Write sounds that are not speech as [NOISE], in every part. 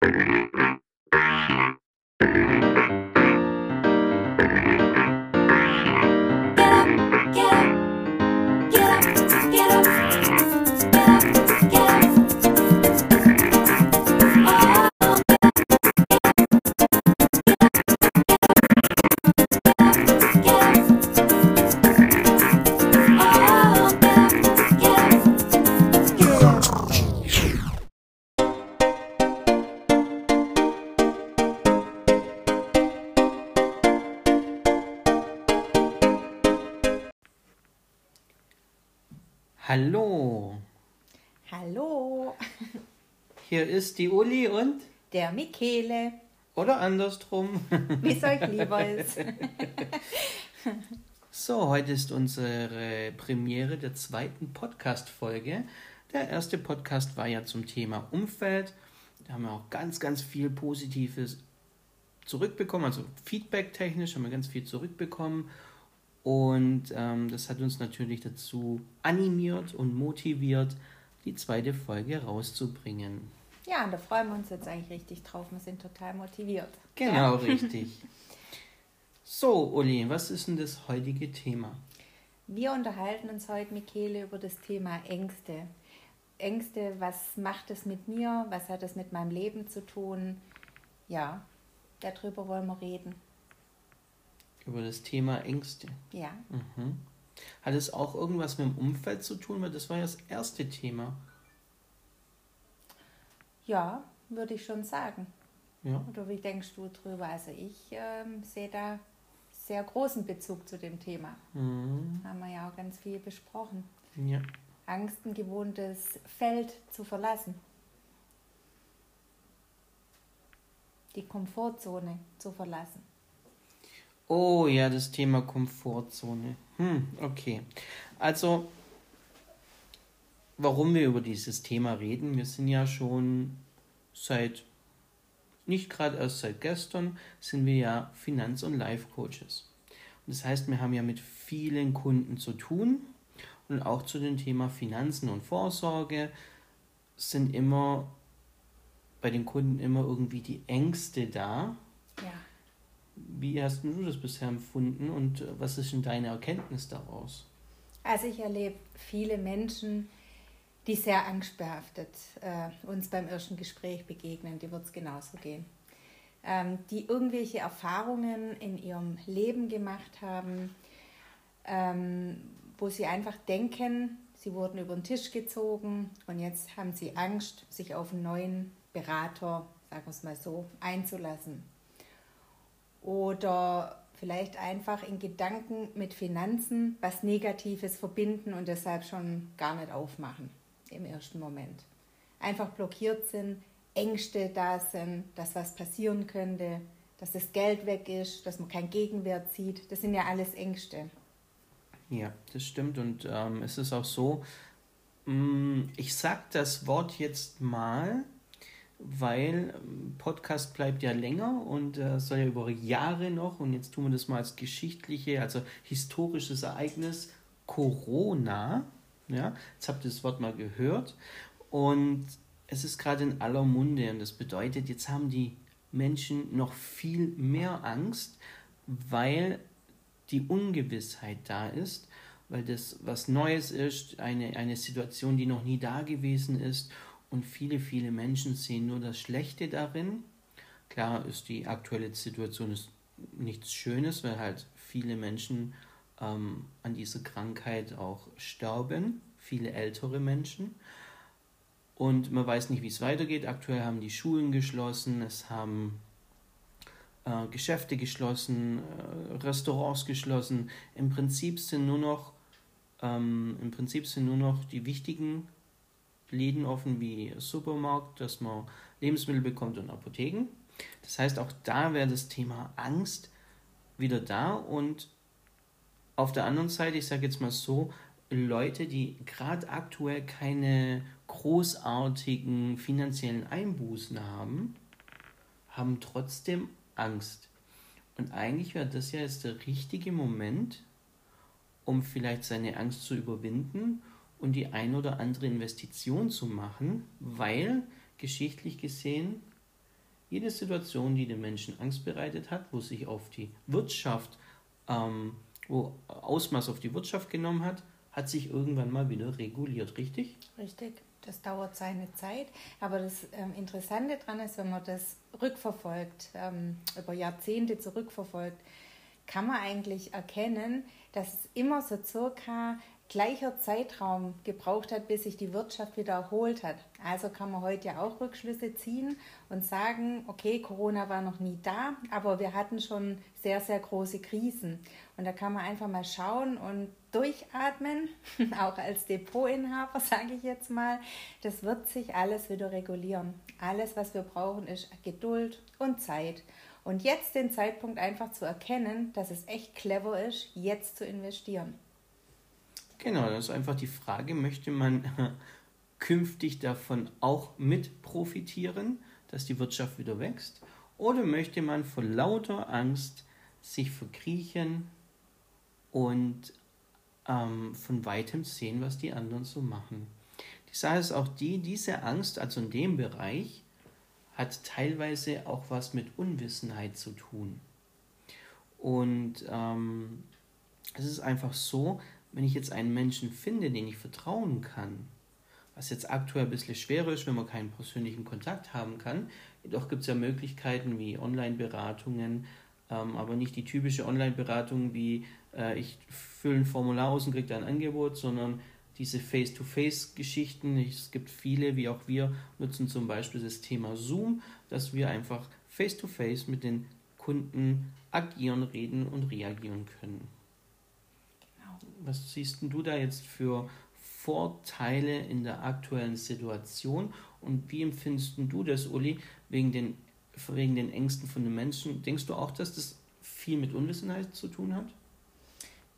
Hallo, [LAUGHS] Hallo, hier ist die Uli und der Michele, oder andersrum. [LAUGHS] wie es euch lieber ist. So, heute ist unsere Premiere der zweiten Podcast-Folge. Der erste Podcast war ja zum Thema Umfeld. Da haben wir auch ganz, ganz viel Positives zurückbekommen, also Feedback-technisch haben wir ganz viel zurückbekommen. Und ähm, das hat uns natürlich dazu animiert und motiviert, die zweite Folge rauszubringen. Ja, und da freuen wir uns jetzt eigentlich richtig drauf. Wir sind total motiviert. Genau, richtig. [LAUGHS] So, Uli, was ist denn das heutige Thema? Wir unterhalten uns heute, Michele, über das Thema Ängste. Ängste, was macht es mit mir? Was hat es mit meinem Leben zu tun? Ja, darüber wollen wir reden. Über das Thema Ängste. Ja, Mhm. Hat es auch irgendwas mit dem Umfeld zu tun? Weil das war ja das erste Thema. ja, würde ich schon sagen. Ja. Oder wie denkst du drüber? Also ich ähm, sehe da sehr großen Bezug zu dem Thema. Mhm. Haben wir ja auch ganz viel besprochen. ja. Angst, ein gewohntes Feld zu verlassen. Die Komfortzone zu verlassen. Oh ja, das Thema Komfortzone. Hm, okay. Also, warum wir über dieses Thema reden, wir sind ja schon seit, nicht gerade erst seit gestern, sind wir ja Finanz- und Life-Coaches. Und das heißt, wir haben ja mit vielen Kunden zu tun und auch zu dem Thema Finanzen und Vorsorge sind immer bei den Kunden immer irgendwie die Ängste da, Ja. Wie hast du das bisher empfunden und äh, was ist denn deine Erkenntnis daraus? Also ich erlebe viele Menschen, die sehr angstbehaftet äh, uns beim ersten Gespräch begegnen. Die wird es genauso gehen. Ähm, die irgendwelche Erfahrungen in ihrem Leben gemacht haben, ähm, wo sie einfach denken, sie wurden über den Tisch gezogen und jetzt haben sie Angst, sich auf einen neuen Berater, sagen wir es mal so, einzulassen. Oder vielleicht einfach in Gedanken mit Finanzen was Negatives verbinden und deshalb schon gar nicht aufmachen im ersten Moment. Einfach blockiert sind, Ängste da sind, dass was passieren könnte, dass das Geld weg ist, dass man keinen Gegenwert sieht. Das sind ja alles Ängste. Ja, das stimmt und ähm, es ist auch so, mh, ich sag das Wort jetzt mal, weil ähm, Podcast bleibt ja länger und äh, soll ja über Jahre noch und jetzt tun wir das mal als geschichtliche, also historisches Ereignis Corona. Ja, jetzt habt ihr das Wort mal gehört und es ist gerade in aller Munde und das bedeutet, jetzt haben die Menschen noch viel mehr Angst, weil die Ungewissheit da ist, weil das was Neues ist, eine, eine Situation, die noch nie da gewesen ist und viele, viele Menschen sehen nur das Schlechte darin. Klar ist die aktuelle Situation ist nichts Schönes, weil halt viele Menschen ähm, an dieser Krankheit auch sterben, viele ältere Menschen. Und man weiß nicht, wie es weitergeht. Aktuell haben die Schulen geschlossen, es haben äh, Geschäfte geschlossen, äh, Restaurants geschlossen. Im Prinzip sind nur noch ähm, im Prinzip sind nur noch die wichtigen Läden offen wie Supermarkt, dass man Lebensmittel bekommt und Apotheken. Das heißt, auch da wäre das Thema Angst wieder da und auf der anderen Seite, ich sage jetzt mal so, Leute, die gerade aktuell keine großartigen finanziellen Einbußen haben, haben trotzdem Angst. Und eigentlich wäre das ja jetzt der richtige Moment, um vielleicht seine Angst zu überwinden und die ein oder andere Investition zu machen, weil geschichtlich gesehen Jede Situation, die den Menschen Angst bereitet hat, wo sich auf die Wirtschaft, ähm, wo Ausmaß auf die Wirtschaft genommen hat, hat sich irgendwann mal wieder reguliert, richtig? Richtig. Das dauert seine Zeit. Aber das ähm, Interessante daran ist, wenn man das rückverfolgt, ähm, über Jahrzehnte zurückverfolgt, kann man eigentlich erkennen, dass es immer so circa gleicher Zeitraum gebraucht hat, bis sich die Wirtschaft wieder erholt hat. Also kann man heute ja auch Rückschlüsse ziehen und sagen, okay, Corona war noch nie da, aber wir hatten schon sehr, sehr große Krisen. Und da kann man einfach mal schauen und durchatmen, [LAUGHS] auch als Depotinhaber, sage ich jetzt mal. Das wird sich alles wieder regulieren. Alles, was wir brauchen, ist Geduld und Zeit. Und jetzt den Zeitpunkt einfach zu erkennen, dass es echt clever ist, jetzt zu investieren. Genau, das ist einfach die Frage, möchte man [LAUGHS] künftig davon auch mit profitieren, dass die Wirtschaft wieder wächst? Oder möchte man vor lauter Angst sich verkriechen und ähm, von weitem sehen, was die anderen so machen? Die Sache ist auch die, diese Angst, also in dem Bereich, hat teilweise auch was mit Unwissenheit zu tun. Und ähm, es ist einfach so, wenn ich jetzt einen Menschen finde, den ich vertrauen kann, was jetzt aktuell ein bisschen schwerer ist, wenn man keinen persönlichen Kontakt haben kann, jedoch gibt es ja Möglichkeiten wie Online-Beratungen, ähm, aber nicht die typische Online-Beratung wie äh, ich fülle ein Formular aus und kriege ein Angebot, sondern diese Face-to-Face-Geschichten. Es gibt viele, wie auch wir, nutzen zum Beispiel das Thema Zoom, dass wir einfach face-to-face -face mit den Kunden agieren, reden und reagieren können. Was siehst du da jetzt für Vorteile in der aktuellen Situation und wie empfindest du das, Uli, wegen den, wegen den Ängsten von den Menschen? Denkst du auch, dass das viel mit Unwissenheit zu tun hat?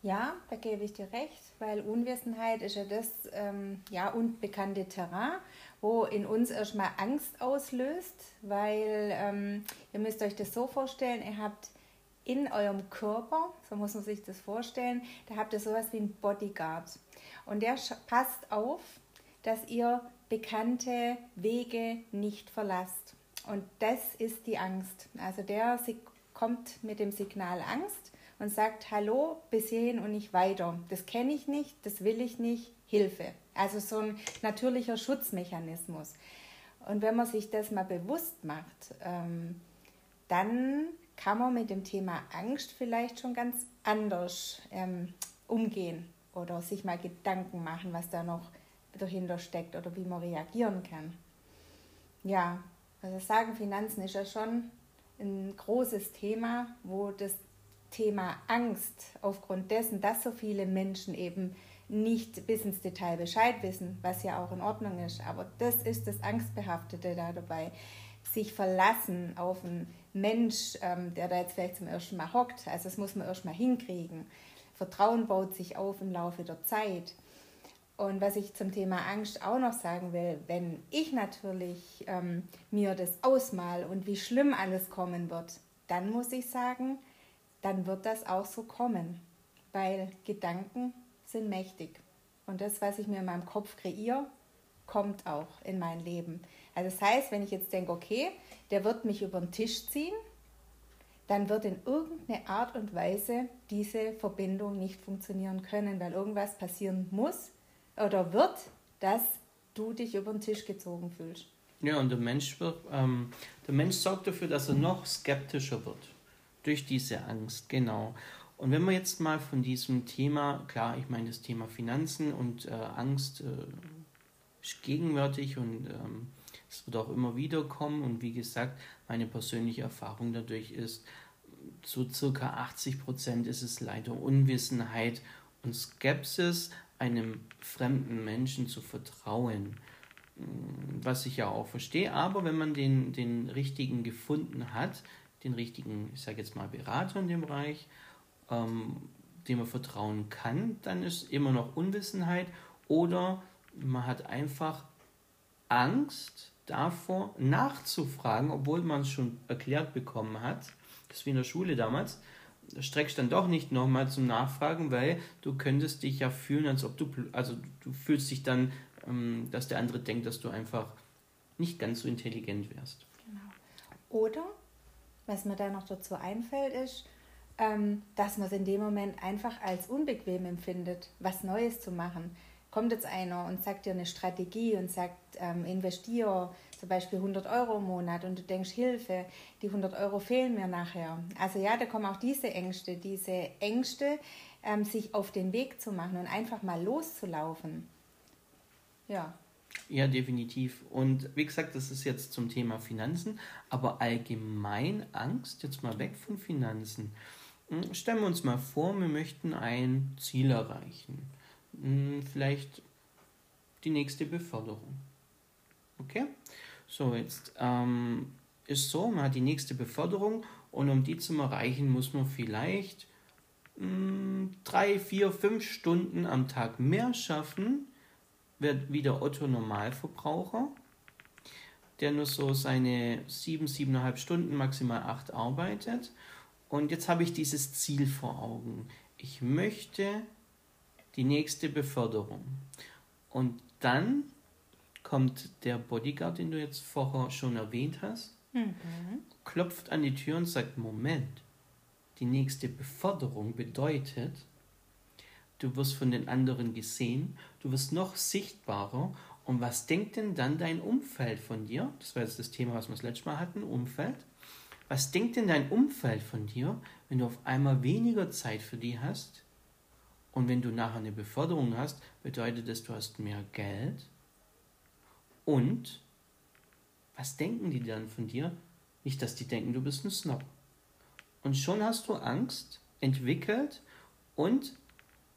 Ja, da gebe ich dir recht, weil Unwissenheit ist ja das ähm, ja, unbekannte Terrain, wo in uns erstmal Angst auslöst, weil ähm, ihr müsst euch das so vorstellen, ihr habt in eurem Körper, so muss man sich das vorstellen, da habt ihr sowas wie einen Bodyguard. Und der passt auf, dass ihr bekannte Wege nicht verlasst. Und das ist die Angst. Also der kommt mit dem Signal Angst und sagt, hallo, bis hierhin und nicht weiter. Das kenne ich nicht, das will ich nicht, Hilfe. Also so ein natürlicher Schutzmechanismus. Und wenn man sich das mal bewusst macht, ähm, dann kann man mit dem Thema Angst vielleicht schon ganz anders ähm, umgehen oder sich mal Gedanken machen, was da noch dahinter steckt oder wie man reagieren kann. Ja, also sagen Finanzen ist ja schon ein großes Thema, wo das Thema Angst aufgrund dessen, dass so viele Menschen eben nicht bis ins Detail Bescheid wissen, was ja auch in Ordnung ist, aber das ist das Angstbehaftete da dabei sich verlassen auf einen Mensch, ähm, der da jetzt vielleicht zum ersten Mal hockt. Also das muss man erst mal hinkriegen. Vertrauen baut sich auf im Laufe der Zeit. Und was ich zum Thema Angst auch noch sagen will, wenn ich natürlich ähm, mir das ausmal und wie schlimm alles kommen wird, dann muss ich sagen, dann wird das auch so kommen. Weil Gedanken sind mächtig. Und das, was ich mir in meinem Kopf kreiere, kommt auch in mein Leben. Also das heißt, wenn ich jetzt denke, okay, der wird mich über den Tisch ziehen, dann wird in irgendeine Art und Weise diese Verbindung nicht funktionieren können, weil irgendwas passieren muss oder wird, dass du dich über den Tisch gezogen fühlst. Ja, und der Mensch wird, ähm, der Mensch sorgt dafür, dass er noch skeptischer wird. Durch diese Angst, genau. Und wenn wir jetzt mal von diesem Thema, klar, ich meine das Thema Finanzen und äh, Angst äh, ist gegenwärtig und ähm, es wird auch immer wieder kommen und wie gesagt, meine persönliche Erfahrung dadurch ist, zu circa 80 Prozent ist es leider Unwissenheit und Skepsis, einem fremden Menschen zu vertrauen. Mm, was ich ja auch verstehe, aber wenn man den, den richtigen gefunden hat, den richtigen, ich sage jetzt mal, Berater in dem Bereich, ähm, dem man vertrauen kann, dann ist immer noch Unwissenheit oder man hat einfach Angst, davor nachzufragen, obwohl man es schon erklärt bekommen hat. Das ist wie in der Schule damals. Da streckst dann doch nicht nochmal zum Nachfragen, weil du könntest dich ja fühlen, als ob du, also du fühlst dich dann, ähm, dass der andere denkt, dass du einfach nicht ganz so intelligent wärst. Genau. Oder, was mir da noch dazu einfällt, ist, ähm, dass man es in dem Moment einfach als unbequem empfindet, was Neues zu machen. Kommt jetzt einer und sagt dir eine Strategie und sagt, ähm, investiere zum Beispiel 100 Euro im Monat und du denkst, Hilfe, die 100 Euro fehlen mir nachher. Also ja, da kommen auch diese Ängste, diese Ängste, ähm, sich auf den Weg zu machen und einfach mal loszulaufen. Ja. Ja, definitiv. Und wie gesagt, das ist jetzt zum Thema Finanzen, aber allgemein Angst, jetzt mal weg von Finanzen. Hm, stellen wir uns mal vor, wir möchten ein Ziel erreichen. Hm, vielleicht die nächste Beförderung. Okay? So, jetzt ähm, ist so, man hat die nächste Beförderung und um die zu erreichen, muss man vielleicht mh, hm, drei, vier, fünf Stunden am Tag mehr schaffen, wird wieder Otto Normalverbraucher, der nur so seine sieben, siebeneinhalb Stunden, maximal acht arbeitet. Und jetzt habe ich dieses Ziel vor Augen. Ich möchte die nächste Beförderung. Und dann kommt der Bodyguard, den du jetzt vorher schon erwähnt hast, mhm. klopft an die Tür und sagt, Moment, die nächste Beförderung bedeutet, du wirst von den anderen gesehen, du wirst noch sichtbarer. Und was denkt denn dann dein Umfeld von dir? Das war jetzt das Thema, was wir das letzte Mal hatten, Umfeld. Was denkt denn dein Umfeld von dir, wenn du auf einmal weniger Zeit für die hast? Und wenn du nachher eine Beförderung hast, bedeutet das, du hast mehr Geld, und was denken die dann von dir? Nicht, dass die denken, du bist ein Snob. Und schon hast du Angst entwickelt und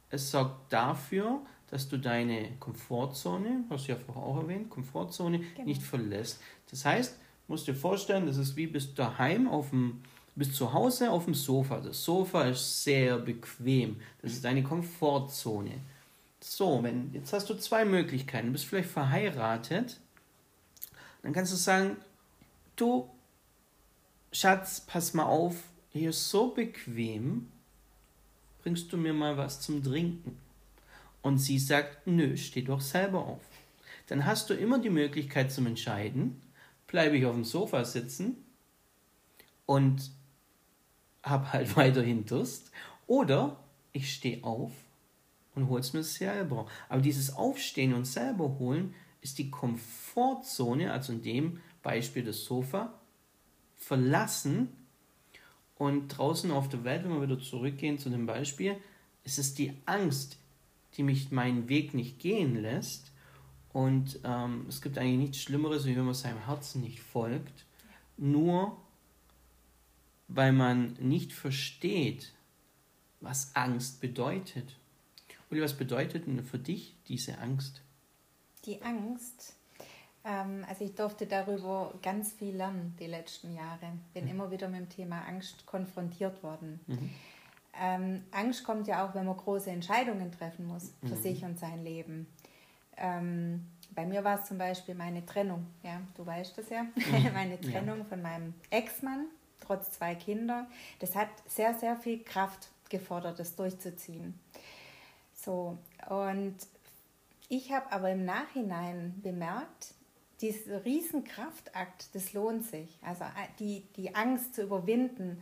es sorgt dafür, dass du deine Komfortzone, hast du ja vorher auch erwähnt, Komfortzone genau. nicht verlässt. Das heißt, musst dir vorstellen, das ist wie bist daheim auf dem, bist zu Hause auf dem Sofa. Das Sofa ist sehr bequem. Das ist deine Komfortzone. So, wenn, jetzt hast du zwei Möglichkeiten. Du bist vielleicht verheiratet. Dann kannst du sagen, du, Schatz, pass mal auf, hier ist so bequem, bringst du mir mal was zum Trinken? Und sie sagt, nö, steh doch selber auf. Dann hast du immer die Möglichkeit zum Entscheiden, bleibe ich auf dem Sofa sitzen und hab halt [LAUGHS] weiterhin Durst, oder ich stehe auf und hol's mir selber. Aber dieses Aufstehen und selber holen ist die Komfortzone, also in dem Beispiel das Sofa, verlassen und draußen auf der Welt, wenn wir wieder zurückgehen zu dem Beispiel, ist es die Angst, die mich meinen Weg nicht gehen lässt. Und ähm, es gibt eigentlich nichts Schlimmeres, wie wenn man seinem Herzen nicht folgt, nur weil man nicht versteht, was Angst bedeutet. Uli, was bedeutet denn für dich diese Angst? Die Angst. Ähm, also ich durfte darüber ganz viel lernen die letzten Jahre. Bin mhm. immer wieder mit dem Thema Angst konfrontiert worden. Mhm. Ähm, Angst kommt ja auch, wenn man große Entscheidungen treffen muss für mhm. sich und sein Leben. Ähm, bei mir war es zum Beispiel meine Trennung. Ja, du weißt das ja. Mhm. [LAUGHS] meine Trennung ja. von meinem Ex-Mann, trotz zwei Kinder. Das hat sehr, sehr viel Kraft gefordert, das durchzuziehen. So, und ich habe aber im Nachhinein bemerkt, dieser Riesenkraftakt, das lohnt sich. Also äh, die, die Angst zu überwinden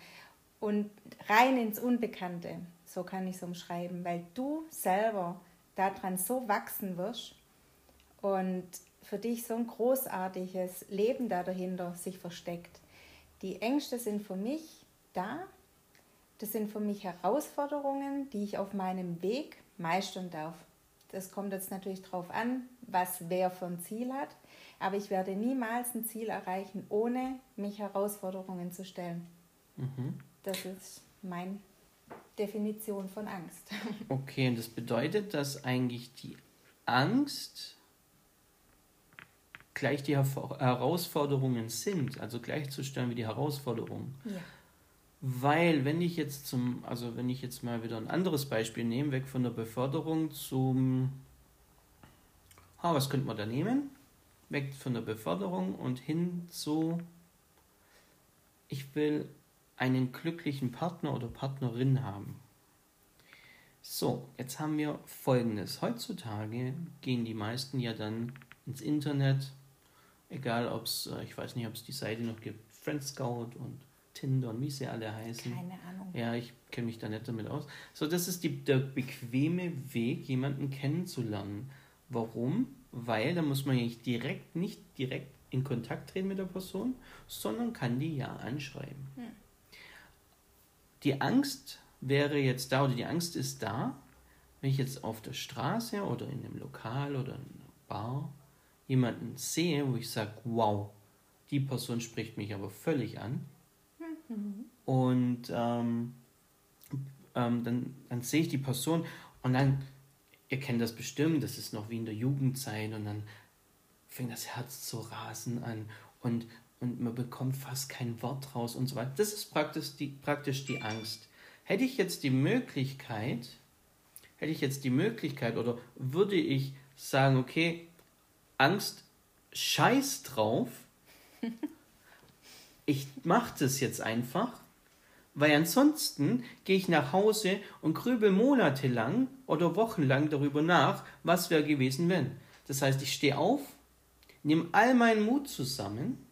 und rein ins Unbekannte, so kann ich es umschreiben, weil du selber daran so wachsen wirst und für dich so ein großartiges Leben da dahinter sich versteckt. Die Ängste sind für mich da, das sind für mich Herausforderungen, die ich auf meinem Weg meistern darf. Das kommt jetzt natürlich darauf an, was wer für ein Ziel hat. Aber ich werde niemals ein Ziel erreichen, ohne mich Herausforderungen zu stellen. Mhm. Das ist meine Definition von Angst. [LAUGHS] Okay, und das bedeutet, dass eigentlich die Angst gleich die Herausforderungen sind, also gleichzustellen wie die Herausforderungen. Ja. Weil, wenn ich jetzt zum, also wenn ich jetzt mal wieder ein anderes Beispiel nehme, weg von der Beförderung zum, ah, was könnte man da nehmen? Weg von der Beförderung und hin zu, ich will einen glücklichen Partner oder Partnerin haben. So, jetzt haben wir folgendes. Heutzutage gehen die meisten ja dann ins Internet Egal, ob es, äh, ich weiß nicht, ob es die Seite noch gibt, Friend Scout und Tinder und wie sie alle heißen. Keine Ahnung. Ja, ich kenne mich da nicht damit aus. So, das ist die, der bequeme Weg, jemanden kennenzulernen. Warum? Weil da muss man nicht direkt, nicht direkt in Kontakt treten mit der Person, sondern kann die ja anschreiben. Hm. Die Angst wäre jetzt da oder die Angst ist da, wenn ich jetzt auf der Straße oder in einem Lokal oder in einer Bar jemanden sehe, wo ich sage, wow, die Person spricht mich aber völlig an. Mhm. Und ähm, ähm, dann, dann sehe ich die Person und dann, ihr kennt das bestimmt, das ist noch wie in der Jugendzeit und dann fängt das Herz zu rasen an und, und man bekommt fast kein Wort raus und so weiter. Das ist praktisch die, praktisch die Angst. Hätte ich jetzt die Möglichkeit, hätte ich jetzt die Möglichkeit oder würde ich sagen, okay, Angst, scheiß drauf, [LAUGHS] ich mache das jetzt einfach, weil ansonsten gehe ich nach Hause und grübel monatelang oder wochenlang darüber nach, was wäre gewesen, wenn. Das heißt, ich stehe auf, nehme all meinen Mut zusammen,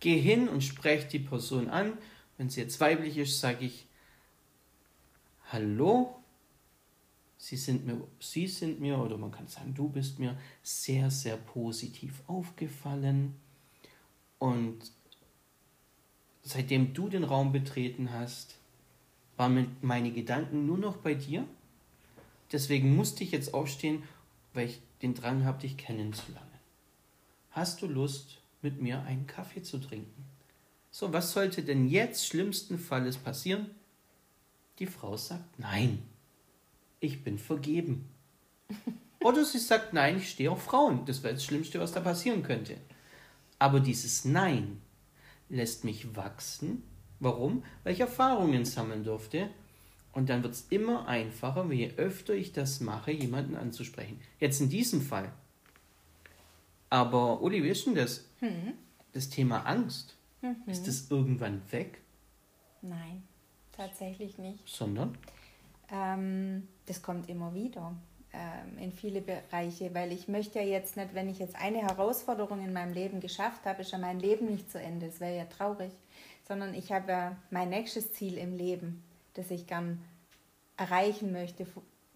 gehe hin und spreche die Person an. Wenn sie jetzt weiblich ist, sage ich, hallo, Sie sind, mir, Sie sind mir, oder man kann sagen, du bist mir sehr, sehr positiv aufgefallen. Und seitdem du den Raum betreten hast, waren meine Gedanken nur noch bei dir. Deswegen musste ich jetzt aufstehen, weil ich den Drang habe, dich kennenzulernen. Hast du Lust, mit mir einen Kaffee zu trinken? So, was sollte denn jetzt schlimmsten Falles passieren? Die Frau sagt nein ich bin vergeben. Oder sie sagt, nein, ich stehe auf Frauen. Das wäre das Schlimmste, was da passieren könnte. Aber dieses Nein lässt mich wachsen. Warum? Weil ich Erfahrungen sammeln durfte. Und dann wird es immer einfacher, je öfter ich das mache, jemanden anzusprechen. Jetzt in diesem Fall. Aber Uli, wie ist denn das? Hm. Das Thema Angst. Mhm. Ist das irgendwann weg? Nein, tatsächlich nicht. Sondern? Ähm, das kommt immer wieder ähm, in viele Bereiche, weil ich möchte ja jetzt nicht, wenn ich jetzt eine Herausforderung in meinem Leben geschafft habe, ist ja mein Leben nicht zu Ende, das wäre ja traurig, sondern ich habe ja mein nächstes Ziel im Leben, das ich gern erreichen möchte,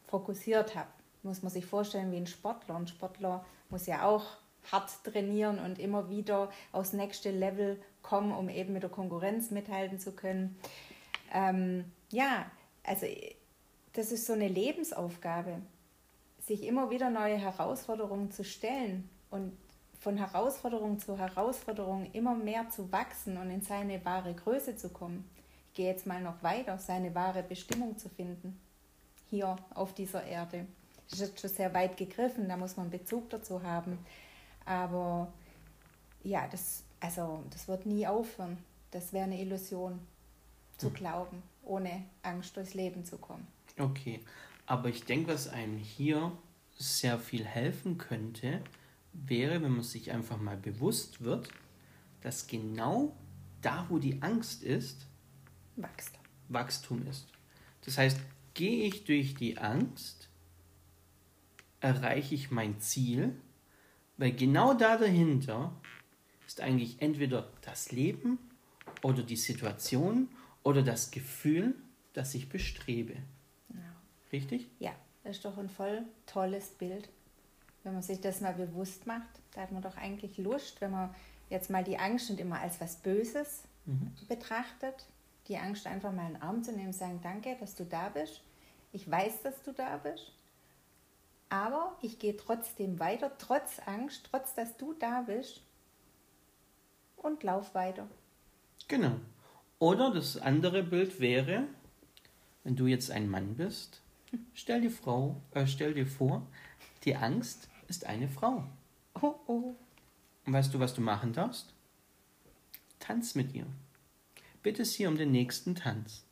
fokussiert habe. Muss man sich vorstellen wie ein Sportler. Ein Sportler muss ja auch hart trainieren und immer wieder aufs nächste Level kommen, um eben mit der Konkurrenz mithalten zu können. Ähm, ja, also das ist so eine Lebensaufgabe, sich immer wieder neue Herausforderungen zu stellen und von Herausforderung zu Herausforderung immer mehr zu wachsen und in seine wahre Größe zu kommen. Ich gehe jetzt mal noch weiter, seine wahre Bestimmung zu finden, hier auf dieser Erde. Das ist schon sehr weit gegriffen, da muss man Bezug dazu haben. Aber ja, das, also, das wird nie aufhören. Das wäre eine Illusion, zu hm. glauben, ohne Angst durchs Leben zu kommen. Okay, aber ich denke, was einem hier sehr viel helfen könnte, wäre, wenn man sich einfach mal bewusst wird, dass genau da, wo die Angst ist, Wachstum, Wachstum ist. Das heißt, gehe ich durch die Angst, erreiche ich mein Ziel, weil genau da dahinter ist eigentlich entweder das Leben oder die Situation oder das Gefühl, das ich bestrebe. Richtig? Ja, das ist doch ein voll tolles Bild. Wenn man sich das mal bewusst macht, da hat man doch eigentlich Lust, wenn man jetzt mal die Angst nicht immer als was Böses mhm. betrachtet, die Angst einfach mal in den Arm zu nehmen und sagen, danke, dass du da bist. Ich weiß, dass du da bist. Aber ich gehe trotzdem weiter, trotz Angst, trotz dass du da bist und lauf weiter. Genau. Oder das andere Bild wäre, wenn du jetzt ein Mann bist Stell dir, Frau, äh, stell dir vor, die Angst ist eine Frau. Oh, oh. Und weißt du, was du machen darfst? Tanz mit ihr. Bitte sie um den nächsten Tanz.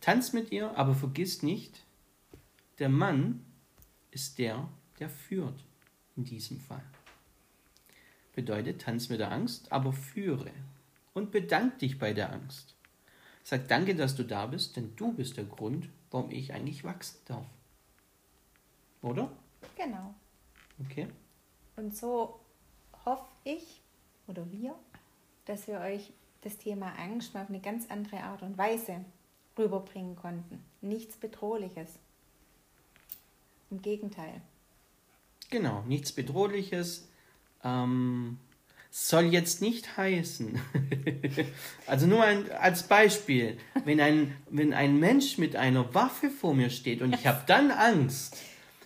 Tanz mit ihr, aber vergiss nicht, der Mann ist der, der führt in diesem Fall. Bedeutet, tanz mit der Angst, aber führe und bedank dich bei der Angst. Sag danke, dass du da bist, denn du bist der Grund, warum ich eigentlich wachsen darf. Oder? Genau. Okay. Und so hoffe ich, oder wir, dass wir euch das Thema Angst mal auf eine ganz andere Art und Weise rüberbringen konnten. Nichts Bedrohliches. Im Gegenteil. Genau, nichts Bedrohliches. Ähm, soll jetzt nicht heißen. [LAUGHS] also nur ein, als Beispiel, wenn ein, wenn ein Mensch mit einer Waffe vor mir steht und ich habe dann Angst,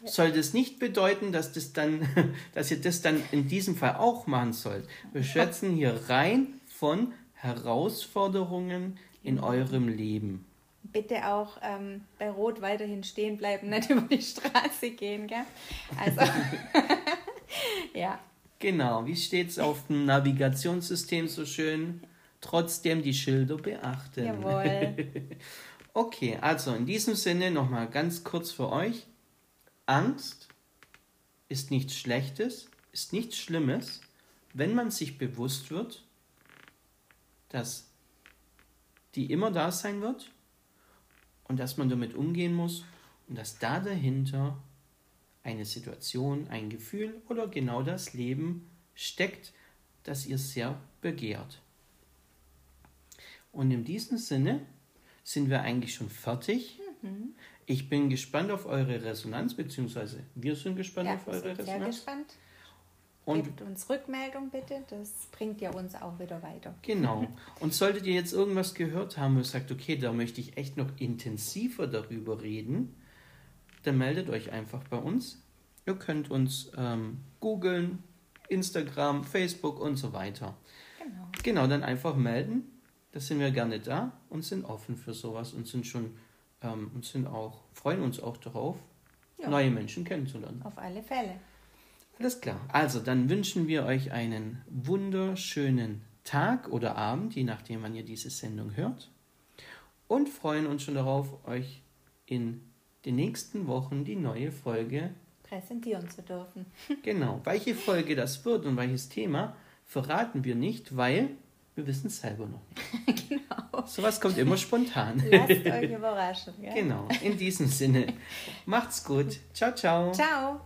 soll das nicht bedeuten, dass, das dann, [LAUGHS] dass ihr das dann in diesem Fall auch machen sollt. Wir schätzen hier rein von Herausforderungen in eurem Leben. Bitte auch ähm, bei Rot weiterhin stehen bleiben, nicht [LAUGHS] über die Straße gehen, gell? Also, ja. Genau, wie steht es auf dem Navigationssystem so schön? Trotzdem die Schilder beachten. Jawohl. [LAUGHS] okay, also in diesem Sinne nochmal ganz kurz für euch. Angst ist nichts Schlechtes, ist nichts Schlimmes, wenn man sich bewusst wird, dass die immer da sein wird und dass man damit umgehen muss und dass da dahinter eine Situation, ein Gefühl oder genau das Leben steckt, das ihr sehr begehrt. Und in diesem Sinne sind wir eigentlich schon fertig. Mhm. Ich bin gespannt auf eure Resonanz, beziehungsweise wir sind gespannt ja, auf eure Resonanz. Sehr gespannt. Und Gebt uns Rückmeldung bitte, das bringt ja uns auch wieder weiter. Genau. [LAUGHS] Und solltet ihr jetzt irgendwas gehört haben und sagt, okay, da möchte ich echt noch intensiver darüber reden, dann meldet euch einfach bei uns. Ihr könnt uns ähm, googeln, Instagram, Facebook und so weiter. Genau. Genau, dann einfach melden. Da sind wir gerne da und sind offen für sowas und sind schon ähm, und sind auch, freuen uns auch darauf, ja. neue Menschen kennenzulernen. Auf alle Fälle. Alles klar. Also, dann wünschen wir euch einen wunderschönen Tag oder Abend, je nachdem, wann ihr diese Sendung hört. Und freuen uns schon darauf, euch in den nächsten Wochen die neue Folge präsentieren zu dürfen. [LAUGHS] genau. Welche Folge das wird und welches Thema verraten wir nicht, weil wir wissen es selber noch nicht. [LAUGHS] genau. Sowas kommt immer spontan. Lasst euch [LAUGHS] überraschen. Ja? Genau. In diesem Sinne. Macht's gut. Ciao, ciao. Ciao.